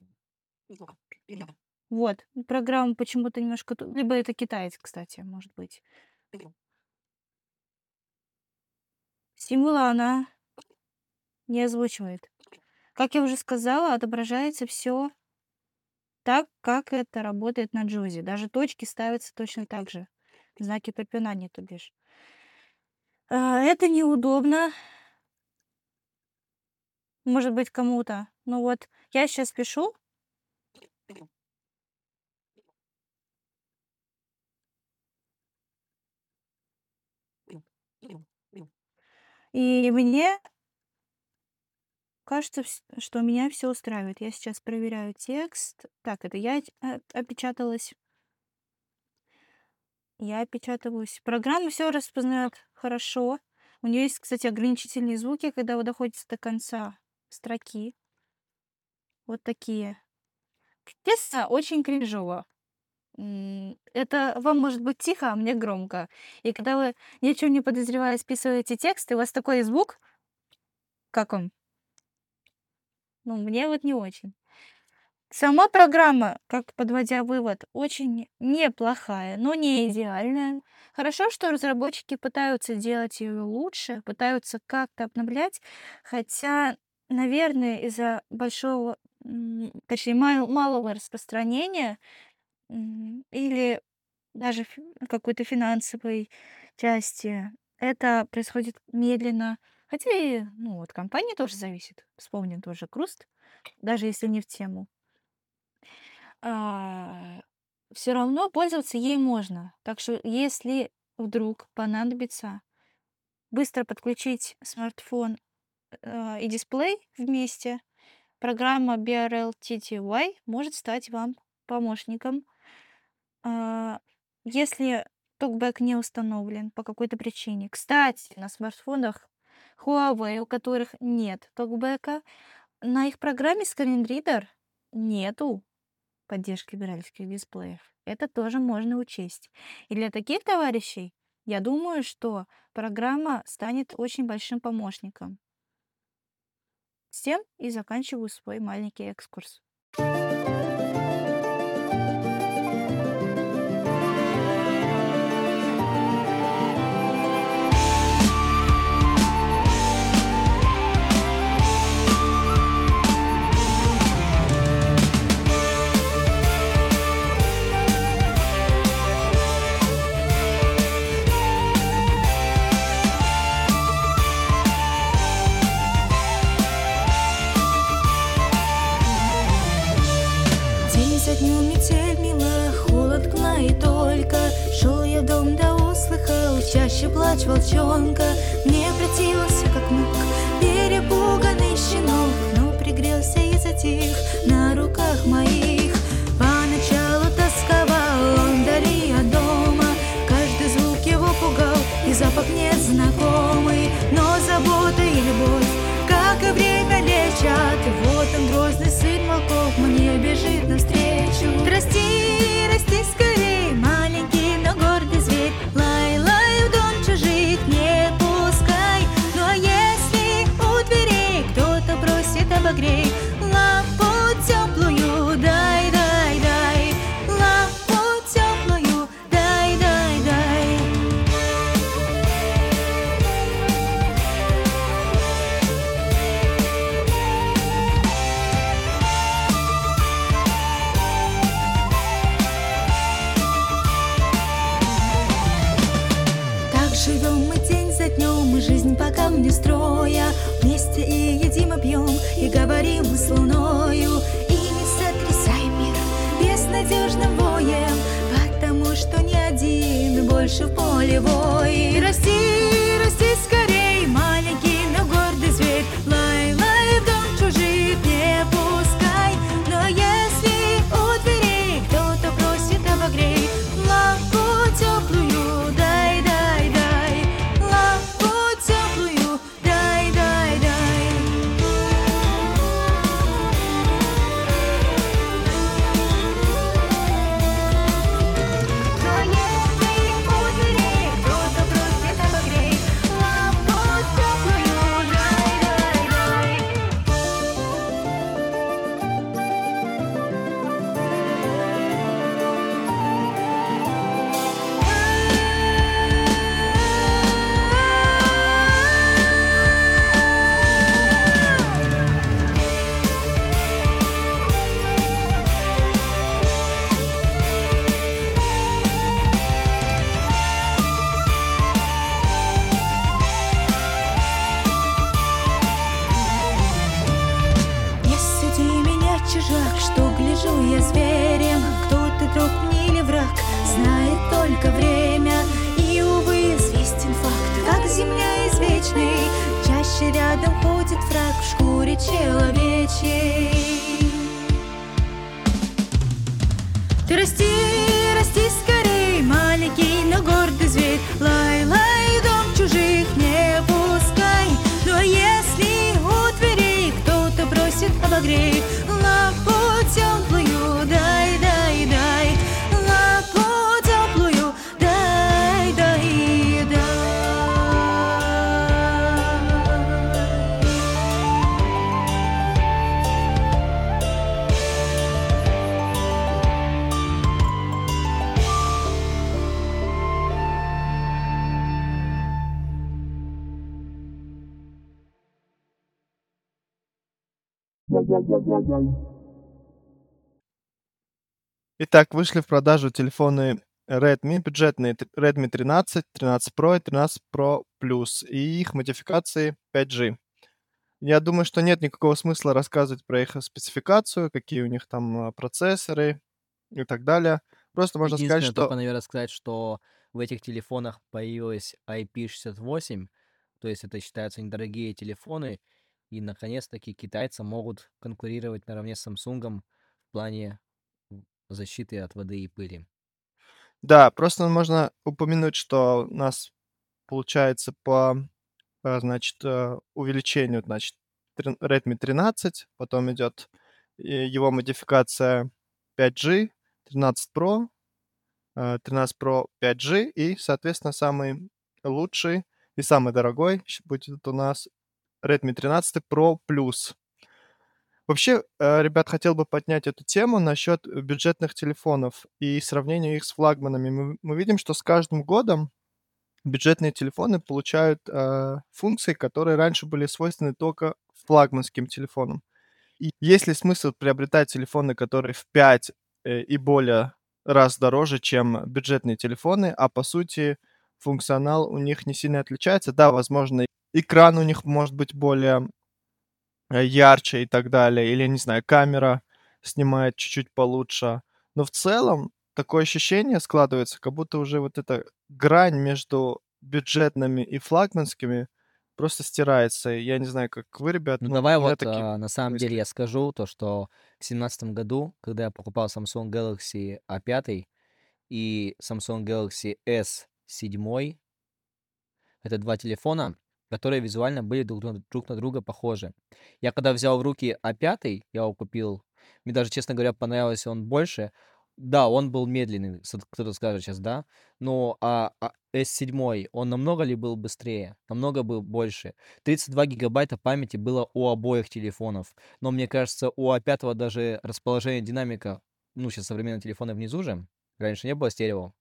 Вот. Программа почему-то немножко... Либо это китаец, кстати, может быть. Символы она не озвучивает. Как я уже сказала, отображается все так, как это работает на Джози. Даже точки ставятся точно так же. Знаки препинания, то бишь. А, Это неудобно, может быть, кому-то. Ну вот, я сейчас пишу, и мне кажется, что меня все устраивает. Я сейчас проверяю текст. Так, это я э, опечаталась. Я опечатываюсь. Программа все распознает хорошо. У нее есть, кстати, ограничительные звуки, когда вы доходите до конца строки. Вот такие. Честно, очень кринжово. Это вам может быть тихо, а мне громко. И когда вы, ничего не подозревая, списываете текст, и у вас такой звук, как он? Ну, мне вот не очень. Сама программа, как подводя вывод, очень неплохая, но не идеальная. Хорошо, что разработчики пытаются делать ее лучше, пытаются как-то обновлять, хотя, наверное, из-за большого, точнее, мал- малого распространения или даже какой-то финансовой части, это происходит медленно. Хотя и, ну, вот компания тоже зависит. Вспомним тоже Круст, даже если не в тему все равно пользоваться ей можно. Так что если вдруг понадобится быстро подключить смартфон э, и дисплей вместе, программа BRL-TTY может стать вам помощником. А, Если токбэк не установлен по какой-то причине. Кстати, на смартфонах Huawei, у которых нет токбэка, на их программе Screen нету поддержки брайлевских дисплеев. Это тоже можно учесть. И для таких товарищей, я думаю, что программа станет очень большим помощником. С тем и заканчиваю свой маленький экскурс.
День чаще плач волчонка. Мне противился, как мук, перепуганный щенок Но пригрелся и затих на руках моих. Поначалу тосковал он вдали от дома. Каждый звук его пугал, и запах незнакомый. Но забота и любовь, как и время лечат. Вот он, грозный сын волков, мне бежит навстречу
Итак, вышли в продажу телефоны Redmi, бюджетные Redmi 13, 13 Pro и 13 Pro Plus и их модификации 5G. Я думаю, что нет никакого смысла рассказывать про их спецификацию, какие у них там а, процессоры и так далее. Просто можно сказать,
Единственное, только,
что...
наверное, сказать, что в этих телефонах появилась IP68, то есть это считаются недорогие телефоны, и, наконец-таки, китайцы могут конкурировать наравне с Samsung в плане защиты от воды и пыли.
Да, просто можно упомянуть, что у нас получается по, а, значит, э, увеличению, значит, Redmi 13, потом идет э, его модификация 5G, 13 Pro, э, 13 Pro 5G и, соответственно, самый лучший и самый дорогой будет у нас Redmi 13 Pro Plus. Вообще, э, ребят, хотел бы поднять эту тему насчет бюджетных телефонов и сравнения их с флагманами. Мы, мы видим, что с каждым годом бюджетные телефоны получают э, функции, которые раньше были свойственны только флагманским телефонам. И есть ли смысл приобретать телефоны, которые в 5 э, и более раз дороже, чем бюджетные телефоны, а по сути функционал у них не сильно отличается? Да, возможно, экран у них может быть более э, ярче и так далее, или, не знаю, камера снимает чуть-чуть получше. Но в целом такое ощущение складывается, как будто уже вот эта грань между бюджетными и флагманскими просто стирается. Я не знаю, как вы, ребят,
Ну, давай вот,
такие
а, на самом деле
мысли.
я скажу то, что в семнадцатом году, когда я покупал Samsung Galaxy A5 и Samsung Galaxy S7, это два телефона, которые визуально были друг на, друг на друга похожи. Я когда взял в руки А5, я его купил, мне даже, честно говоря, понравился он больше. Да, он был медленный, кто-то скажет сейчас, да, но а, а S7, он намного ли был быстрее? Намного был больше. 32 гигабайта памяти было у обоих телефонов, но мне кажется, у А5 даже расположение динамика, ну, сейчас современные телефоны внизу же, раньше не было стерео,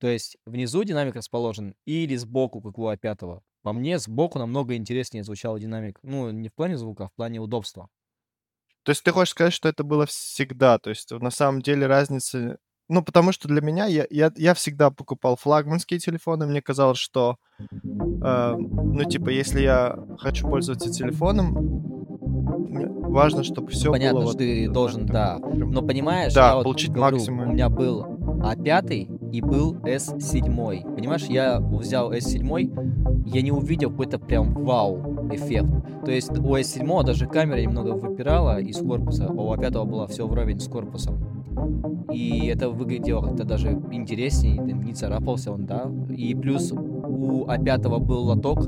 то есть внизу динамик расположен или сбоку, как у А5. По мне, сбоку намного интереснее звучал динамик. Ну, не в плане звука, а в плане удобства.
То есть ты хочешь сказать, что это было всегда? То есть на самом деле разницы Ну, потому что для меня, я, я, я всегда покупал флагманские телефоны. Мне казалось, что, э, ну, типа, если я хочу пользоваться телефоном, важно, чтобы все
Понятно,
было
что
вот...
ты
да,
должен,
прям-
да.
прям-
Но понимаешь,
Да,
я вот
получить
говорю,
максимум.
у меня был А5 и был S7. Понимаешь, я взял S7, я не увидел какой-то прям вау эффект. То есть у S7 даже камера немного выпирала из корпуса, а у А5 было все вровень с корпусом. И это выглядело как-то даже интереснее, не царапался он, да. И плюс у А5 был лоток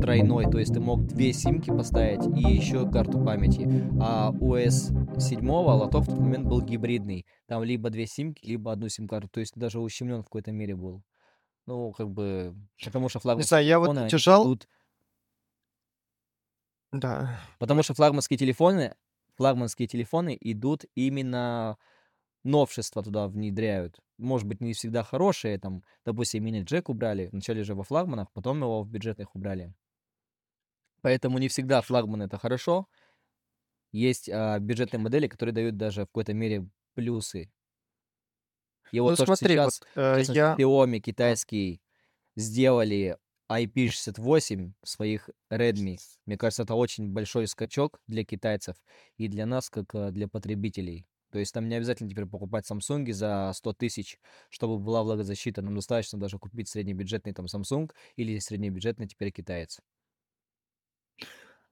тройной, то есть ты мог две симки поставить и еще карту памяти. А у S7 лоток в тот момент был гибридный. Там либо две симки, либо одну сим-карту. То есть ты даже ущемлен в какой-то мере был. Ну, как бы, потому что
Не
флагманские
знаю, я вот держал...
идут
Да.
Потому что флагманские телефоны, флагманские телефоны идут именно новшества туда внедряют. Может быть, не всегда хорошие, там, допустим, мини-джек убрали, вначале же во флагманах, потом его в бюджетных убрали. Поэтому не всегда флагман это хорошо. Есть а, бюджетные модели, которые дают даже в какой-то мере плюсы. И вот
Ну,
то, что
смотри, вот
сейчас,
э,
в частности,
я...
Xiaomi китайский сделали IP68 в своих Redmi. Мне кажется, это очень большой скачок для китайцев и для нас, как э, для потребителей. То есть там не обязательно теперь покупать Samsung за 100 тысяч, чтобы была влагозащита. Нам достаточно даже купить среднебюджетный там Samsung или среднебюджетный теперь китаец.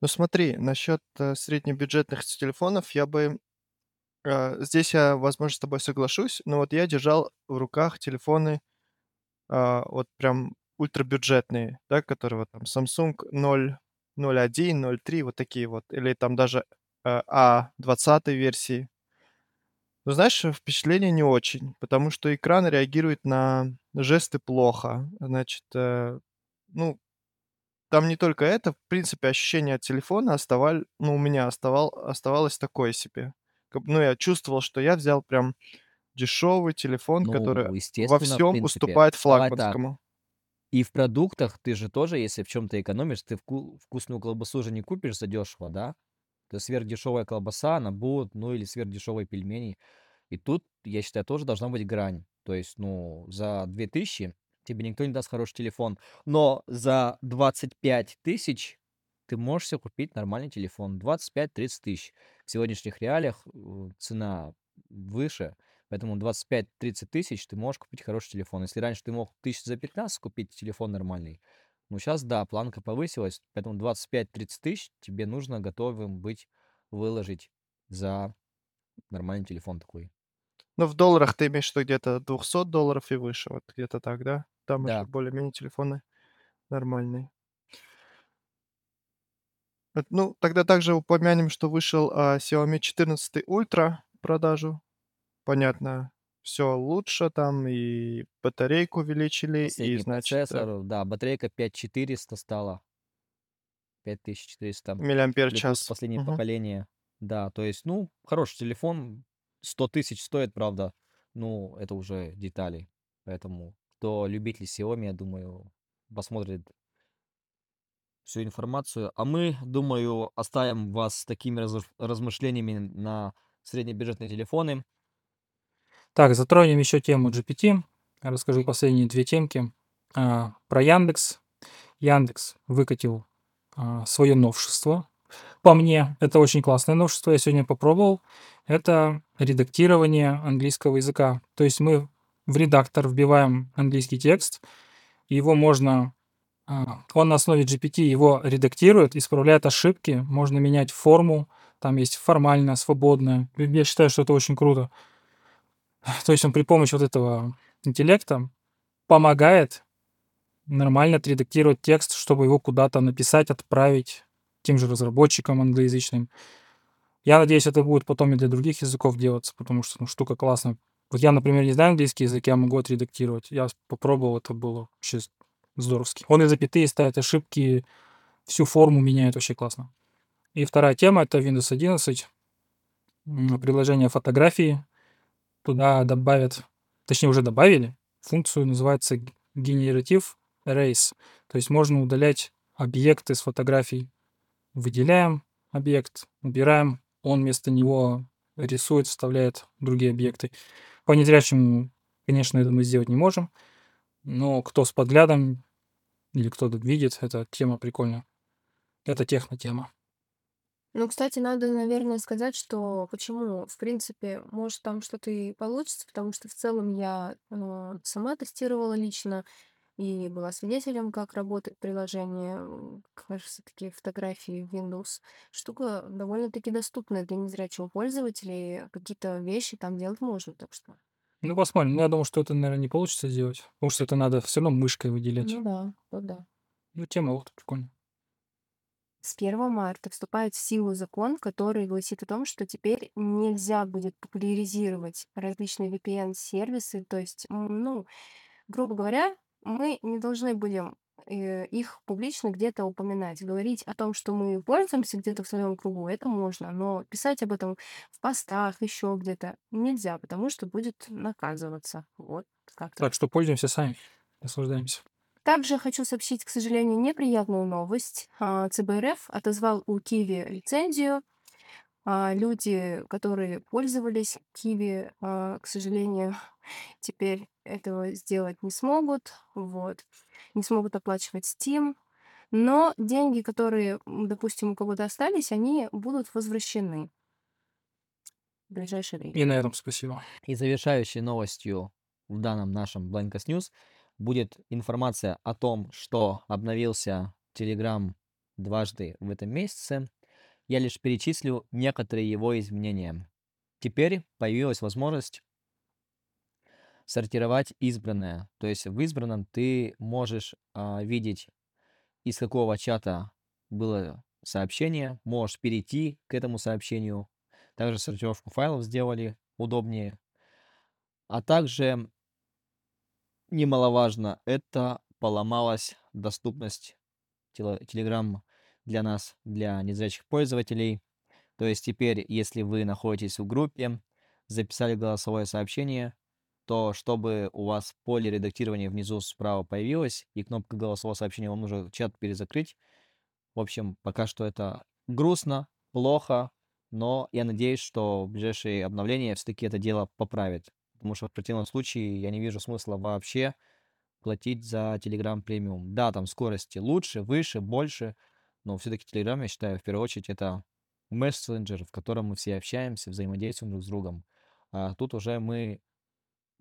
Ну смотри, насчет э, среднебюджетных телефонов я бы... э, здесь я, возможно, с тобой соглашусь, но вот я держал в руках телефоны а, вот прям ультрабюджетные, да, которые вот там Samsung 0, 01, 03, вот такие вот, или там даже э, А20 версии. Но знаешь, э, впечатление не очень, потому что экран реагирует на жесты плохо. Значит, э, ну, там не только это, в принципе, ощущение от телефона оставаль, ну, у меня оставал, оставалось такое себе. Ну, я чувствовал, что я взял прям дешевый телефон, который
Ну,
во
естественно, в
всем
принципе.
уступает
так.
флагманскому.
И в продуктах ты же тоже, если в чем-то экономишь, ты вку- вкусную колбасу же не купишь задешево, да? Это сверхдешевая колбаса, она будет, ну или сверхдешевые пельмени. И тут, я считаю, тоже должна быть грань. То есть, ну, за 2000 тебе никто не даст хороший телефон. Но за 25 тысяч ты можешь себе купить нормальный телефон. 25-30 тысяч. В сегодняшних реалиях э, цена выше. Поэтому 25-30 тысяч ты можешь купить хороший телефон. Если раньше ты мог тысяч за 15 купить телефон нормальный, ну сейчас, да, планка повысилась, поэтому 25-30 тысяч тебе нужно готовым быть выложить за нормальный телефон такой.
Ну, в долларах ты имеешь виду где-то 200 долларов и выше, вот где-то так, да? Там уже
Да.
более-менее телефоны нормальные. Ну, тогда также упомянем, что вышел а, Xiaomi 14 Ultra в продажу. Понятно, все лучше там, и батарейку увеличили, и,
Последний
значит, э,
процессор, да, батарейка 5400 стала. 5400.
миллиампер час.
последнее
Мгм.
поколение. Да, то есть, ну, хороший телефон. 100 тысяч стоит, правда. Ну, это уже детали. Поэтому, кто любитель Xiaomi, я думаю, посмотрит всю информацию. А мы, думаю, оставим вас с такими размышлениями на среднебюджетные телефоны.
Так, затронем еще тему GPT. Расскажу последние две темки. А, про Яндекс. Яндекс выкатил свое новшество. По мне, это очень классное новшество. Я сегодня попробовал. Это редактирование английского языка. То есть мы в редактор вбиваем английский текст, его можно... а, Он на основе GPT его редактирует, исправляет ошибки, можно менять форму, там есть формальная, свободная. Я считаю, что это очень круто. То есть он при помощи вот этого интеллекта помогает нормально отредактировать текст, чтобы его куда-то написать, отправить тем же разработчикам англоязычным. Я надеюсь, это будет потом и для других языков делаться, потому что ну, штука классная. Вот я, например, не знаю английский язык, я могу отредактировать. Я попробовал, это было вообще здоровски. Он и запятые ставит ошибки, всю форму меняет, вообще классно. И вторая тема — это Windows 11, м, приложение фотографии. Туда добавят, точнее уже добавили, функцию называется Generative Erase. То есть можно удалять объекты с фотографий. Выделяем объект, убираем, он вместо него рисует, вставляет другие объекты. По незрячему Конечно, это мы сделать не можем, но кто с подглядом или кто-то видит, эта тема прикольная. Это техно-тема.
Ну, кстати, надо, наверное, сказать, что почему, в принципе, может там что-то и получится, потому что в целом я э, сама тестировала лично и была свидетелем, как работает приложение. Кажется, такие фотографии в Windows. Штука довольно-таки доступная для незрячего пользователя, и какие-то вещи там делать можно, так что.
Ну, посмотрим. Ну, я думаю, что это, наверное, не получится сделать, потому что это надо все равно мышкой выделять.
Ну да, ну да.
Ну, тема вот прикольная.
С 1 марта вступает в силу закон, который гласит о том, что теперь нельзя будет популяризировать различные VPN-сервисы. То есть, ну, грубо говоря, мы не должны будем э, их публично где-то упоминать. Говорить о том, что мы пользуемся где-то в своем кругу, это можно, но писать об этом в постах, еще где-то нельзя, потому что будет наказываться. Вот как-то.
Так что пользуемся сами, наслаждаемся.
Также хочу сообщить, к сожалению, неприятную новость. А, ЦБРФ отозвал у Киви лицензию. А, Люди, которые пользовались Киви, а, к сожалению, теперь этого сделать не смогут. Вот. Не смогут оплачивать Steam. Но деньги, которые, допустим, у кого-то остались, они будут возвращены в ближайшее время.
И на этом спасибо.
И завершающей новостью в данном нашем Blankos News будет информация о том, что обновился Telegram дважды в этом месяце. Я лишь перечислю некоторые его изменения. Теперь появилась возможность сортировать избранное. То есть в избранном ты можешь а, видеть, из какого чата было сообщение, можешь перейти к этому сообщению. Также сортировку файлов сделали удобнее. А также немаловажно, это поломалась доступность Telegram для нас, для незрячих пользователей. То есть теперь, если вы находитесь в группе, записали голосовое сообщение, то чтобы у вас поле редактирования внизу справа появилась и кнопка голосового сообщения, вам нужно чат перезакрыть. В общем, пока что это грустно, плохо, но я надеюсь, что ближайшие обновления все-таки это дело поправит. Потому что в противном случае я не вижу смысла вообще платить за Telegram премиум. Да, там скорости лучше, выше, больше, но все-таки Telegram, я считаю, в первую очередь это мессенджер, в котором мы все общаемся, взаимодействуем друг с другом. А тут уже мы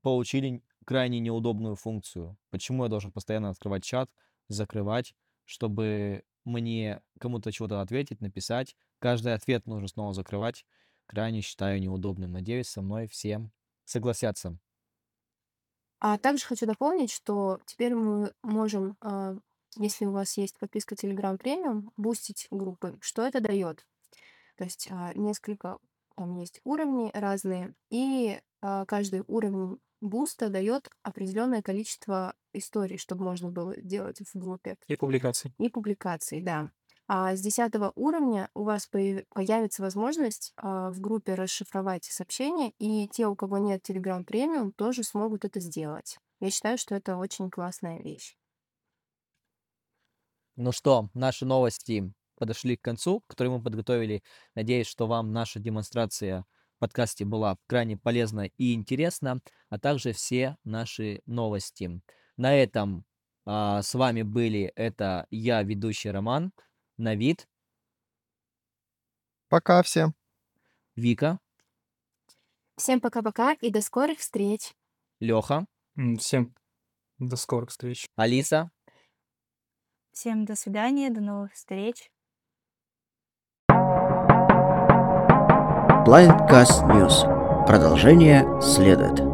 получили крайне неудобную функцию. Почему я должен постоянно открывать чат, закрывать, чтобы мне кому-то чего-то ответить, написать. Каждый ответ нужно снова закрывать. Крайне считаю неудобным. Надеюсь, со мной все согласятся.
А также хочу дополнить, что теперь мы можем, а, если у вас есть подписка Telegram Premium, бустить группы. Что это дает? То есть а, несколько там есть уровни разные, и а, каждый уровень буста дает определенное количество историй, чтобы можно было делать в группе.
И публикации.
И публикаций, да. А с 10 уровня у вас появ- появится возможность а, в группе расшифровать сообщения, и те, у кого нет Telegram премиум, тоже смогут это сделать. Я считаю, что это очень классная вещь.
Ну что, наши новости подошли к концу, которые мы подготовили. Надеюсь, что вам наша демонстрация в подкасте была крайне полезна и интересна, а также все наши новости. На этом а, с вами были это я, ведущий Роман, Навид,
Пока всем.
Вика,
Всем пока-пока и до скорых встреч!
Леха,
Всем до скорых встреч.
Алиса.
Всем до свидания, до новых встреч.
Blindcast News. Продолжение следует.